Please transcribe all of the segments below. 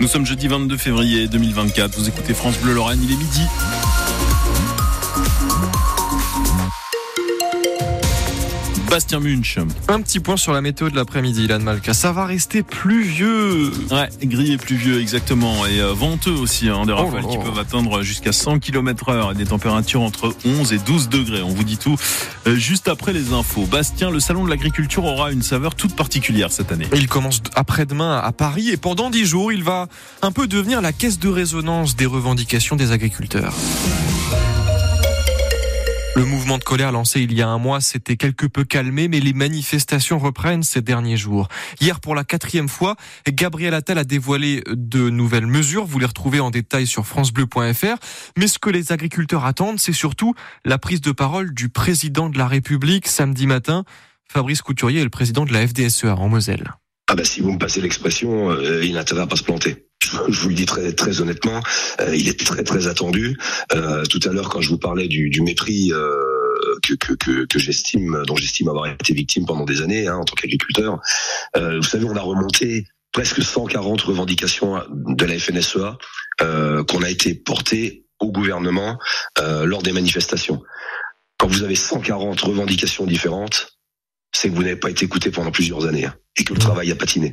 Nous sommes jeudi 22 février 2024. Vous écoutez France Bleu Lorraine, il est midi. Bastien Munch. Un petit point sur la météo de l'après-midi, Ilan Malka. Ça va rester pluvieux. Ouais, gris et pluvieux, exactement. Et euh, venteux aussi, hein, des rafales qui peuvent atteindre jusqu'à 100 km heure et des températures entre 11 et 12 degrés. On vous dit tout euh, juste après les infos. Bastien, le salon de l'agriculture aura une saveur toute particulière cette année. Il commence après-demain à Paris et pendant 10 jours, il va un peu devenir la caisse de résonance des revendications des agriculteurs. Le mouvement de colère lancé il y a un mois s'était quelque peu calmé, mais les manifestations reprennent ces derniers jours. Hier, pour la quatrième fois, Gabriel Attal a dévoilé de nouvelles mesures. Vous les retrouvez en détail sur francebleu.fr. Mais ce que les agriculteurs attendent, c'est surtout la prise de parole du président de la République samedi matin. Fabrice Couturier est le président de la FDSEA en Moselle. Ah bah si vous me passez l'expression, euh, il n'a intérêt à se planter. Je, vous le dis très très honnêtement, euh, il est très très attendu. Euh, tout à l'heure, quand je vous parlais du, mépris euh, que, j'estime, dont j'estime avoir été victime pendant des années hein, en tant qu'agriculteur, vous savez, on a remonté presque 140 revendications de la FNSEA qu'on a été portées au gouvernement lors des manifestations. Quand vous avez 140 revendications différentes, c'est que vous n'avez pas été écouté pendant plusieurs années hein, et que le travail a patiné.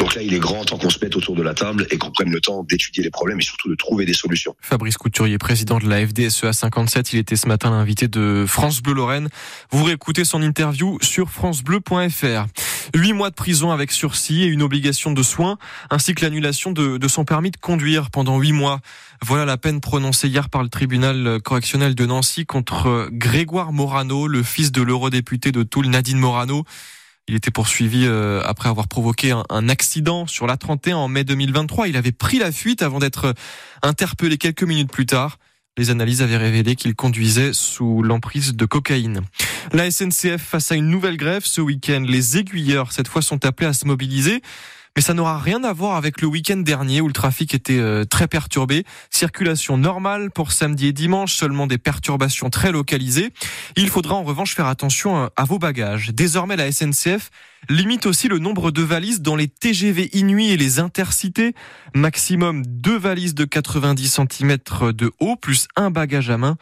Donc là, il est grand temps qu'on se mette autour de la table et qu'on prenne le temps d'étudier les problèmes et surtout de trouver des solutions. Fabrice Couturier, président de la FDSEA 57, il était ce matin l'invité de France Bleu Lorraine. Vous réécoutez son interview sur francebleu.fr. Huit mois de prison avec sursis et une obligation de soins, ainsi que l'annulation de, de son permis de conduire pendant huit mois. Voilà la peine prononcée hier par le tribunal correctionnel de Nancy contre Grégoire Morano, le fils de l'eurodéputé de Toul, Nadine Morano. Il était poursuivi euh, après avoir provoqué un, accident sur la 31 en mai 2023. Il avait pris la fuite avant d'être interpellé quelques minutes plus tard. Les analyses avaient révélé qu'il conduisait sous l'emprise de cocaïne. La SNCF face à une nouvelle grève ce week-end. Les aiguilleurs, cette fois, sont appelés à se mobiliser. Mais ça n'aura rien à voir avec le week-end dernier où le trafic était euh, très perturbé. Circulation normale pour samedi et dimanche, seulement des perturbations très localisées. Il faudra en revanche faire attention euh, à vos bagages. Désormais, la SNCF limite aussi le nombre de valises dans les TGV Inuit et les intercités. Maximum deux valises de 90 cm de haut plus un bagage à main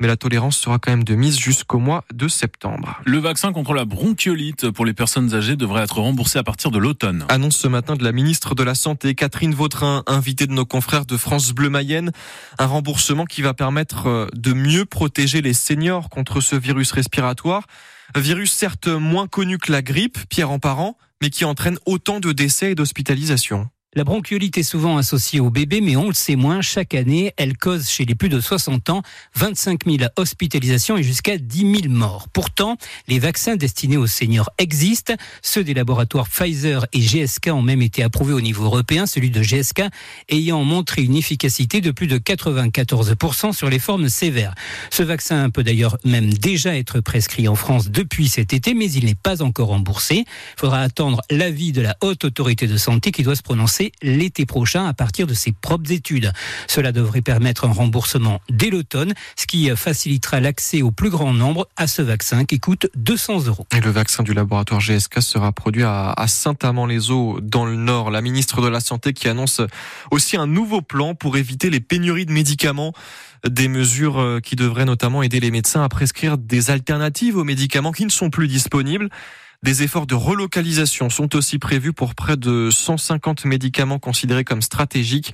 mais la tolérance sera quand même de mise jusqu'au mois de septembre. Le vaccin contre la bronchiolite pour les personnes âgées devrait être remboursé à partir de l'automne. Annonce ce matin de la ministre de la Santé, Catherine Vautrin, invitée de nos confrères de France Bleu Mayenne. Un remboursement qui va permettre euh, de mieux protéger les seniors contre ce virus respiratoire. Virus certes moins connu que la grippe, Pierre en parent, mais qui entraîne autant de décès et d'hospitalisations. La bronchiolite est souvent associée au bébé, mais on le sait moins. Chaque année, elle cause chez les plus de 60 ans 25 000 hospitalisations et jusqu'à 10 000 morts. Pourtant, les vaccins destinés aux seniors existent. Ceux des laboratoires Pfizer et GSK ont même été approuvés au niveau européen, celui de GSK ayant montré une efficacité de plus de 94% sur les formes sévères. Ce vaccin peut d'ailleurs même déjà être prescrit en France depuis cet été, mais il n'est pas encore remboursé. Il faudra attendre l'avis de la haute autorité de santé qui doit se prononcer l'été prochain à partir de ses propres études. Cela devrait permettre un remboursement dès l'automne, ce qui facilitera l'accès au plus grand nombre à ce vaccin qui coûte 200 euros. Et le vaccin du laboratoire GSK sera produit à, Saint-Amand-les-Eaux dans le Nord. La ministre de la Santé qui annonce aussi un nouveau plan pour éviter les pénuries de médicaments des mesures euh, qui devraient notamment aider les médecins à prescrire des alternatives aux médicaments qui ne sont plus disponibles. Des efforts de relocalisation sont aussi prévus pour près de 150 médicaments considérés comme stratégiques.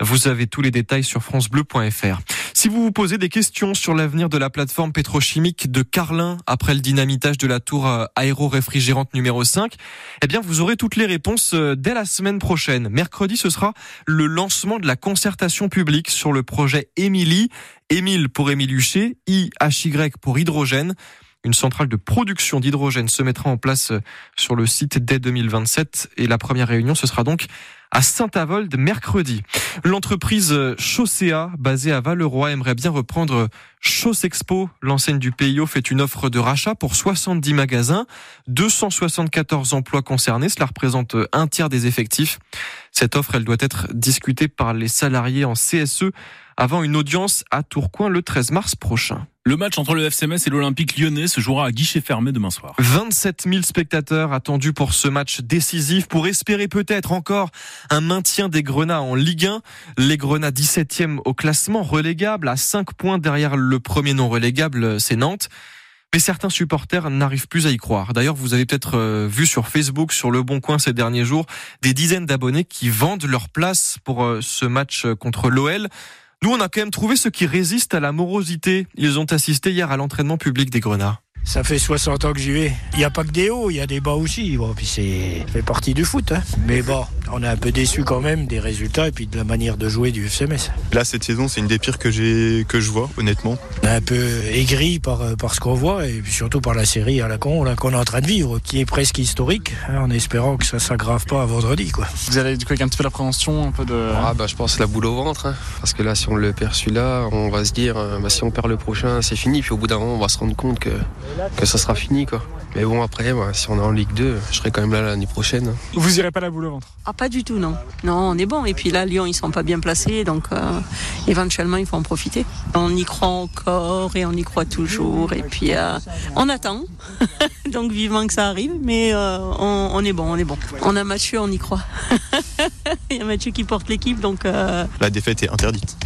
Vous avez tous les détails sur francebleu.fr. Si vous vous posez des questions sur l'avenir de la plateforme pétrochimique de Carlin après le dynamitage de la tour euh, aéro-réfrigérante numéro 5, eh bien vous aurez toutes les réponses euh, dès la semaine prochaine. Mercredi, ce sera le lancement de la concertation publique sur le projet Émilie. Émile pour Émile Huchet, IHY pour hydrogène. Une centrale de production d'hydrogène se mettra en place euh, sur le site dès 2027 et la première réunion ce sera donc à Saint-Avold mercredi. L'entreprise euh, Chaussea, basée à Valeroy, aimerait bien reprendre Chaussexpo. L'enseigne du PIO fait une offre de rachat pour 70 magasins, 274 emplois concernés. Cela représente euh, un tiers des effectifs. Cette offre, elle doit être discutée par les salariés en CSE avant une audience à Tourcoing le 13 mars prochain. Le match entre le FCMS et l'Olympique lyonnais se jouera à guichet fermé demain soir. 27 000 spectateurs attendus pour ce match décisif pour espérer peut-être encore un maintien des Grenats en Ligue 1. Les Grenats 17e au classement relégable à 5 points derrière le premier non relégable, c'est Nantes. Mais certains supporters n'arrivent plus à y croire. D'ailleurs, vous avez peut-être euh, vu sur Facebook, sur Le Bon Coin ces derniers jours, des dizaines d'abonnés qui vendent leur place pour euh, ce match euh, contre l'OL. Nous, on a quand même trouvé ceux qui résistent à la morosité. Ils ont assisté hier à l'entraînement public des Grenats. Ça fait 60 ans que j'y vais. Il n'y a pas que des hauts, il y a des bas aussi. Bon, puis c'est fait partie du foot. Hein. Mais bon, on est un peu déçu quand même des résultats et puis de la manière de jouer du FCMS. Là, cette saison, c'est une des pires que j'ai que je vois, honnêtement. On est un peu aigri par, par ce qu'on voit et puis surtout par la série à la con qu'on est en train de vivre, qui est presque historique, hein, en espérant que ça s'aggrave pas à vendredi. Quoi. Vous allez du coup avec un petit peu l'appréhension, un peu de. Ah bah je pense la boule au ventre, hein. parce que là, si on le perd celui-là, on va se dire, bah, si on perd le prochain, c'est fini. Puis au bout d'un moment, on va se rendre compte que que ça sera fini quoi. Mais bon après, si on est en Ligue 2, je serai quand même là l'année prochaine. Vous irez pas la boule au ventre? Ah pas du tout non. Non, on est bon. Et puis là, Lyon, ils sont pas bien placés, donc euh, éventuellement, il faut en profiter. On y croit encore et on y croit toujours. Et puis euh, on attend. donc vivement que ça arrive, mais euh, on, on, est bon, on est bon. On a Mathieu, on y croit. Il y a Mathieu qui porte l'équipe, donc. La défaite est interdite.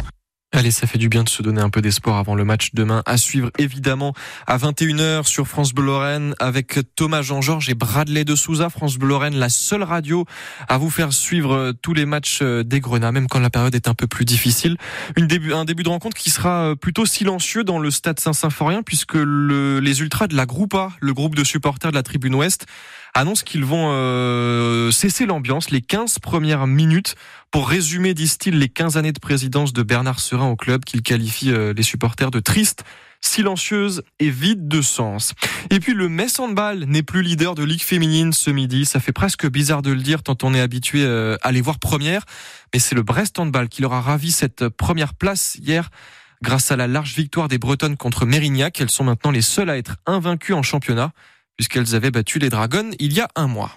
Allez, ça fait du bien de se donner un peu d'espoir avant le match demain. À suivre évidemment à 21h sur France Bleu Lorraine avec Thomas Jean-Georges et Bradley de Souza. France Bleu Lorraine, la seule radio à vous faire suivre tous les matchs des Grenats, même quand la période est un peu plus difficile. Un début de rencontre qui sera plutôt silencieux dans le stade Saint-Symphorien puisque le, les Ultras de la Groupa, le groupe de supporters de la tribune Ouest, annoncent qu'ils vont euh, cesser l'ambiance les 15 premières minutes pour résumer, disent-ils, les 15 années de présidence de Bernard Serin au club qu'il qualifie euh, les supporters de triste silencieuse et vide de sens. Et puis le Metz Handball n'est plus leader de Ligue féminine ce midi. Ça fait presque bizarre de le dire tant on est habitué euh, à les voir première. Mais c'est le Brest Handball qui leur a ravi cette première place hier. Grâce à la large victoire des Bretonnes contre Mérignac, elles sont maintenant les seules à être invaincues en championnat puisqu'elles avaient battu les Dragons il y a un mois.